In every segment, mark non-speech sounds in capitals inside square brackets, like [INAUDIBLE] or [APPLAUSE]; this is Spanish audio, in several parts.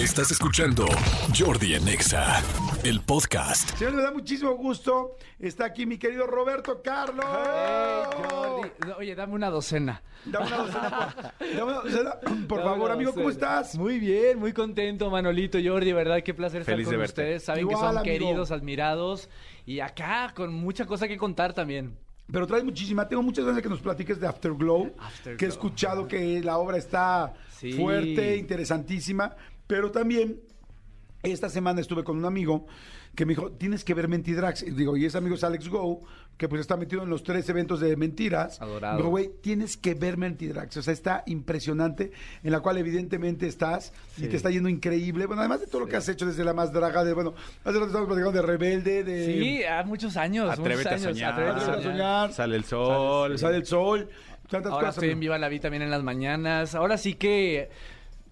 Estás escuchando Jordi en Exa, el podcast. Señor, me da muchísimo gusto. Está aquí mi querido Roberto Carlos. Hey, Jordi. Oye, dame una docena. Dame una docena, por, [LAUGHS] dame una docena, por Dame favor, una amigo, ¿cómo estás? Muy bien, muy contento, Manolito, Jordi, ¿verdad? Qué placer Feliz estar de con verte. ustedes. Saben que Igual, son amigo. queridos, admirados. Y acá, con mucha cosa que contar también. Pero traes muchísima. Tengo muchas ganas de que nos platiques de Afterglow, Afterglow. que he escuchado que la obra está Sí. fuerte, interesantísima, pero también esta semana estuve con un amigo que me dijo, tienes que ver Mentidrax. Y digo, y ese amigo es Alex Go, que pues está metido en los tres eventos de mentiras. Adorado. Dijo, güey, tienes que ver Mentidrax. O sea, está impresionante, en la cual evidentemente estás y Sí. te está yendo increíble. Bueno, además de todo lo que has hecho desde la más draga, de, bueno, hace rato estamos platicando de Rebelde, de... Sí, a muchos años. Atrévete a muchos años. soñar. Atrévete a Atrévete a soñar. soñar. Sale el sol. Sale el sol, tantas Ahora cosas. estoy en Viva la Vida también en las mañanas. Ahora sí que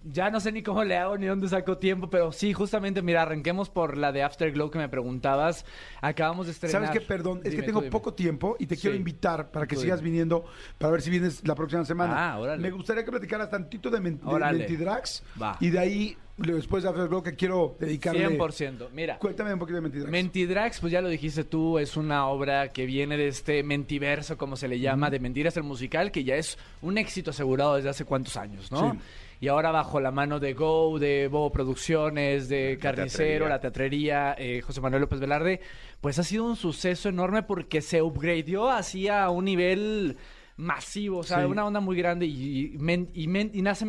ya no sé ni cómo le hago ni dónde saco tiempo, pero sí, justamente, mira, arranquemos por la de Afterglow que me preguntabas. Acabamos de estrenar. ¿Sabes qué? Perdón, es Dime, que tengo poco tiempo y te quiero invitar para que Tú sigas dime. viniendo, para ver si vienes la próxima semana. Ah, órale. Me gustaría que platicaras tantito de, men- de. Mentidrax Va. y de ahí, después de Afterglow, que quiero dedicarle... 100%. Mira. Cuéntame un poquito de Mentidrax. Mentidrax, pues ya lo dijiste tú, es una obra que viene de este mentiverso, como se le llama, de Mentiras el musical, que ya es un éxito asegurado desde hace cuántos años, ¿no? Sí. Y ahora bajo la mano de Go, de Bobo Producciones, de Carnicero, teatrería. la teatrería, eh, José Manuel López Velarde, pues ha sido un suceso enorme porque se upgradeó hacia un nivel masivo, o sea, Sí. una onda muy grande y, y men- y men- y nace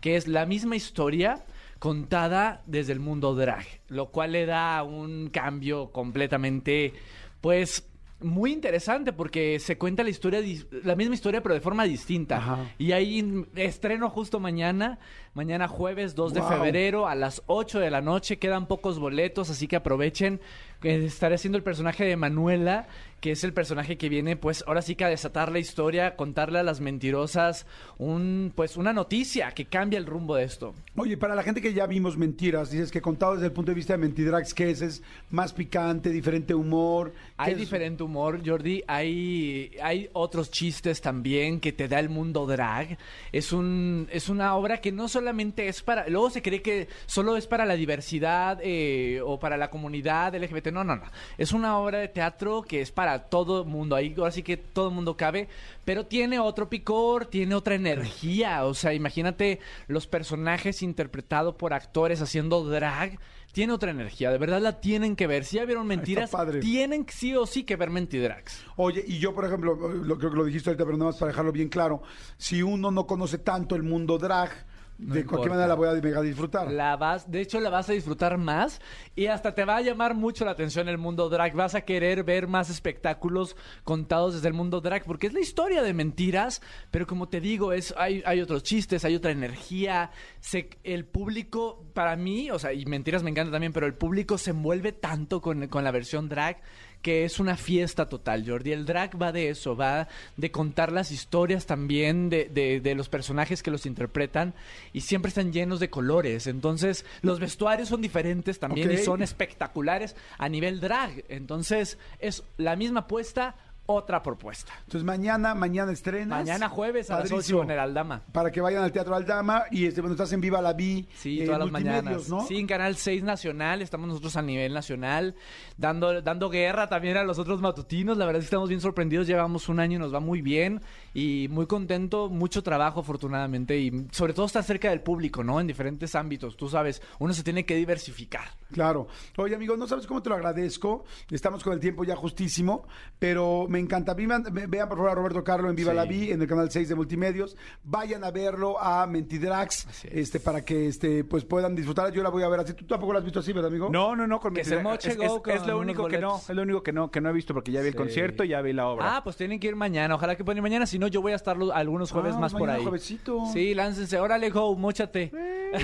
que es la misma historia contada desde el mundo drag, lo cual le da un cambio completamente, pues, muy interesante porque se cuenta la historia, la misma historia pero de forma distinta. Ajá. Y ahí estreno justo mañana, mañana jueves 2 de febrero a las 8 de la noche, quedan pocos boletos, así que aprovechen. Estaré haciendo el personaje de Manuela, que es el personaje que viene, pues, ahora sí que a desatar la historia, contarle a las mentirosas un, pues, una noticia que cambia el rumbo de esto. Oye, para la gente que ya vimos Mentiras, dices que contado desde el punto de vista de Mentidrax, ¿qué es? ¿Es más picante, diferente humor? ¿Qué Hay es? diferente humor, Jordi. Hay, hay otros chistes también que te da el mundo drag. Es un es una obra que no solamente es para. Luego se cree que solo es para la diversidad eh, o para la comunidad LGBT. No, no, no. Es una obra de teatro que es para todo el mundo. Ahí ahora sí que todo el mundo cabe. Pero tiene otro picor, tiene otra energía. O sea, imagínate los personajes interpretados por actores haciendo drag. Tiene otra energía, de verdad la tienen que ver. Si ya vieron mentiras, tienen sí o sí que ver Mentidrax. Oye, y yo, por ejemplo, lo, creo que lo dijiste ahorita, pero nada más para dejarlo bien claro, si uno no conoce tanto el mundo drag, No de importa. cualquier manera la voy a mega disfrutar. La vas, de hecho la vas a disfrutar más y hasta te va a llamar mucho la atención el mundo drag. Vas a querer ver más espectáculos contados desde el mundo drag porque es la historia de mentiras, pero como te digo, es hay, hay otros chistes, hay otra energía. Se, el público, para mí, o sea, y mentiras me encanta también, pero el público se envuelve tanto con, con la versión drag que es una fiesta total, Jordi. El drag va de eso, va de contar las historias también de, de- de los personajes que los interpretan y siempre están llenos de colores. Entonces, los vestuarios son diferentes también y son espectaculares a nivel drag. Entonces, es la misma apuesta, otra propuesta. Entonces mañana, mañana estrenas. Mañana jueves a las Padrísimo. 8 en el Aldama. Para que vayan al Teatro Aldama y este, bueno, estás en Viva la Vi. Sí, eh, todas las mañanas. ¿no? Sí, en Canal 6 Nacional, estamos nosotros a nivel nacional, dando, dando guerra también a los otros matutinos. La verdad es que estamos bien sorprendidos, llevamos un año y nos va muy bien y muy contento, mucho trabajo afortunadamente y sobre todo estar cerca del público, ¿no? En diferentes ámbitos, tú sabes, uno se tiene que diversificar. Claro. Oye, amigo, no sabes cómo te lo agradezco. Estamos con el tiempo ya justísimo, pero me encanta. Vivan, ve- vean por favor a Roberto Carlo en Viva Sí. la Vi, en el canal 6 de Multimedios. Vayan a verlo a Mentidrax, es. este, para que este, pues puedan disfrutar. Yo la voy a ver así. Tú tampoco la has visto así, ¿verdad, amigo? No, no, no. Con Que Mentidrax. se moche es, Go es- con es lo único que no. Es lo único que no, que no he visto porque ya vi el concierto y ya vi la obra. Ah, pues tienen que ir mañana, ojalá que puedan ir mañana, si no yo voy a estar algunos jueves Ah, más por ahí. juevesito. Sí, láncense, órale, go, móchate.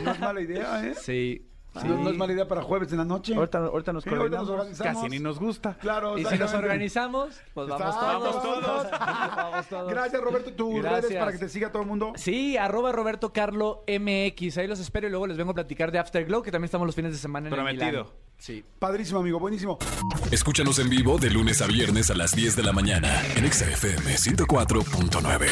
No es mala idea, ¿eh? Sí. Sí. No, no es mala idea para jueves en la noche. Ahorita, ahorita nos Sí, ahorita nos coordinamos. organizamos. Casi ni nos gusta. Claro, Y si nos organizamos, pues vamos todos. vamos todos. [LAUGHS] Vamos todos. Gracias, Roberto. Tus Gracias. redes para que te siga todo el mundo. Sí, arroba Roberto Carlo MX. Ahí los espero y luego les vengo a platicar de Afterglow, que también estamos los fines de semana en el Prometido. Milán. Sí. Padrísimo, amigo. Buenísimo. Escúchanos en vivo de lunes a viernes a las 10 de la mañana en Exa FM 104.9.